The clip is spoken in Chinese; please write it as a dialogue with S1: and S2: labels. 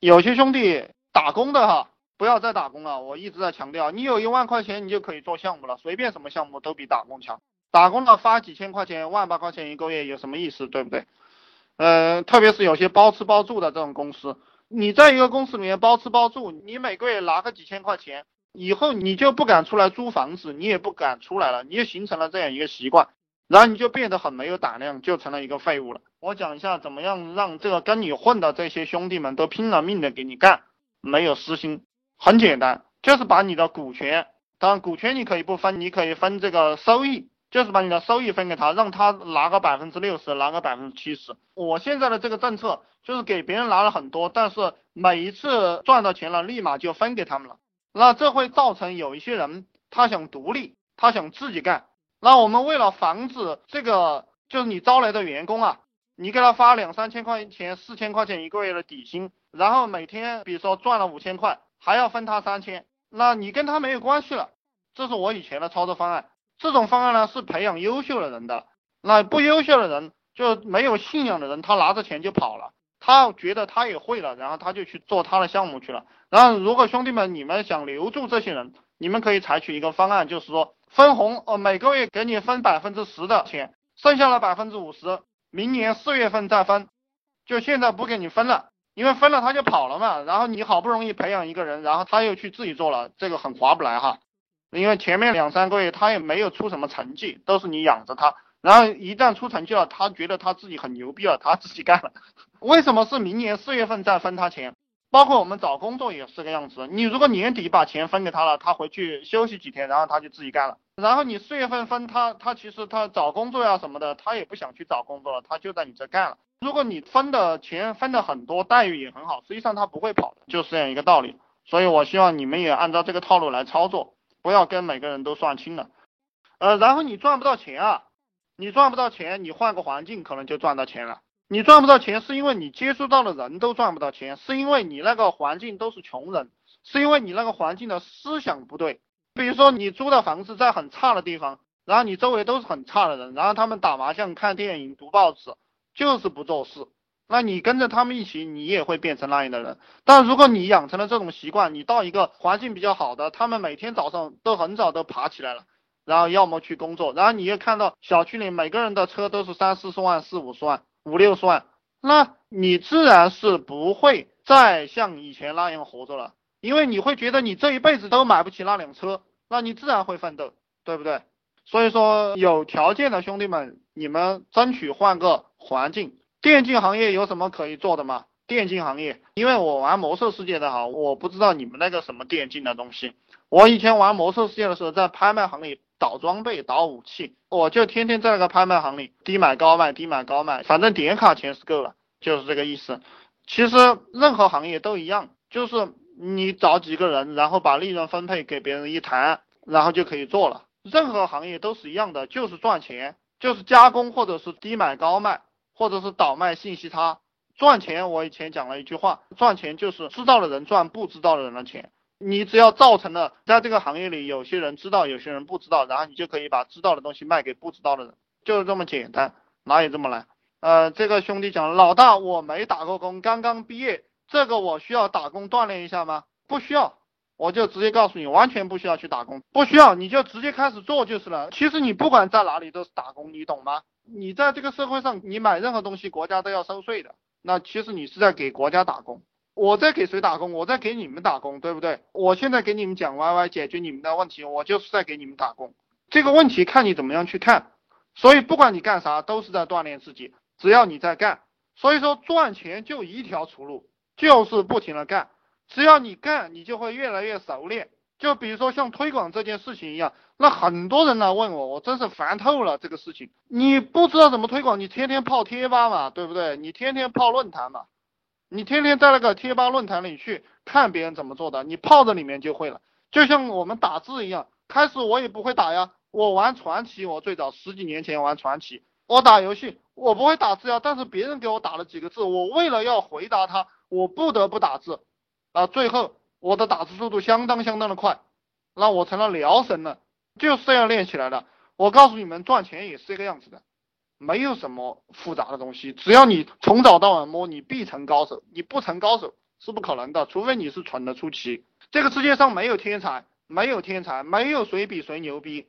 S1: 有些兄弟打工的哈，不要再打工了。我一直在强调，你有一万块钱，你就可以做项目了，随便什么项目都比打工强。打工的发几千块钱、万把块钱一个月有什么意思，对不对？呃，特别是有些包吃包住的这种公司，你在一个公司里面包吃包住，你每个月拿个几千块钱，以后你就不敢出来租房子，你也不敢出来了，你就形成了这样一个习惯，然后你就变得很没有胆量，就成了一个废物了。我讲一下怎么样让这个跟你混的这些兄弟们都拼了命的给你干，没有私心，很简单，就是把你的股权，当然股权你可以不分，你可以分这个收益。就是把你的收益分给他，让他拿个百分之六十，拿个百分之七十。我现在的这个政策就是给别人拿了很多，但是每一次赚到钱了，立马就分给他们了。那这会造成有一些人他想独立，他想自己干。那我们为了防止这个，就是你招来的员工啊，你给他发两三千块钱、四千块钱一个月的底薪，然后每天比如说赚了五千块，还要分他三千，那你跟他没有关系了。这是我以前的操作方案。这种方案呢是培养优秀的人的，那不优秀的人就没有信仰的人，他拿着钱就跑了，他觉得他也会了，然后他就去做他的项目去了。然后如果兄弟们你们想留住这些人，你们可以采取一个方案，就是说分红，呃每个月给你分百分之十的钱，剩下的百分之五十，明年四月份再分，就现在不给你分了，因为分了他就跑了嘛。然后你好不容易培养一个人，然后他又去自己做了，这个很划不来哈。因为前面两三个月他也没有出什么成绩，都是你养着他，然后一旦出成绩了，他觉得他自己很牛逼了，他自己干了。为什么是明年四月份再分他钱？包括我们找工作也是个样子，你如果年底把钱分给他了，他回去休息几天，然后他就自己干了。然后你四月份分他，他其实他找工作呀什么的，他也不想去找工作了，他就在你这干了。如果你分的钱分的很多，待遇也很好，实际上他不会跑的，就是这样一个道理。所以我希望你们也按照这个套路来操作。不要跟每个人都算清了，呃，然后你赚不到钱啊，你赚不到钱，你换个环境可能就赚到钱了。你赚不到钱是因为你接触到的人都赚不到钱，是因为你那个环境都是穷人，是因为你那个环境的思想不对。比如说你租的房子在很差的地方，然后你周围都是很差的人，然后他们打麻将、看电影、读报纸，就是不做事。那你跟着他们一起，你也会变成那样的人。但如果你养成了这种习惯，你到一个环境比较好的，他们每天早上都很早都爬起来了，然后要么去工作，然后你又看到小区里每个人的车都是三四十万、四五十万、五六十万，那你自然是不会再像以前那样活着了，因为你会觉得你这一辈子都买不起那辆车，那你自然会奋斗，对不对？所以说，有条件的兄弟们，你们争取换个环境。电竞行业有什么可以做的吗？电竞行业，因为我玩魔兽世界的哈，我不知道你们那个什么电竞的东西。我以前玩魔兽世界的时候，在拍卖行里倒装备、倒武器，我就天天在那个拍卖行里低买高卖、低买高卖，反正点卡钱是够了，就是这个意思。其实任何行业都一样，就是你找几个人，然后把利润分配给别人一谈，然后就可以做了。任何行业都是一样的，就是赚钱，就是加工或者是低买高卖。或者是倒卖信息差赚钱，我以前讲了一句话，赚钱就是知道的人赚不知道的人的钱。你只要造成了在这个行业里有些人知道，有些人不知道，然后你就可以把知道的东西卖给不知道的人，就是这么简单，哪有这么难？呃，这个兄弟讲，老大我没打过工，刚刚毕业，这个我需要打工锻炼一下吗？不需要，我就直接告诉你，完全不需要去打工，不需要，你就直接开始做就是了。其实你不管在哪里都是打工，你懂吗？你在这个社会上，你买任何东西，国家都要收税的。那其实你是在给国家打工。我在给谁打工？我在给你们打工，对不对？我现在给你们讲 YY 解决你们的问题，我就是在给你们打工。这个问题看你怎么样去看。所以不管你干啥，都是在锻炼自己。只要你在干，所以说赚钱就一条出路，就是不停的干。只要你干，你就会越来越熟练。就比如说像推广这件事情一样，那很多人来问我，我真是烦透了这个事情。你不知道怎么推广，你天天泡贴吧嘛，对不对？你天天泡论坛嘛，你天天在那个贴吧论坛里去看别人怎么做的，你泡在里面就会了。就像我们打字一样，开始我也不会打呀，我玩传奇，我最早十几年前玩传奇，我打游戏我不会打字呀，但是别人给我打了几个字，我为了要回答他，我不得不打字啊，最后。我的打字速度相当相当的快，那我成了聊神了，就是这样练起来的。我告诉你们，赚钱也是这个样子的，没有什么复杂的东西，只要你从早到晚摸，你必成高手。你不成高手，是不可能的，除非你是蠢的出奇。这个世界上没有天才，没有天才，没有谁比谁牛逼，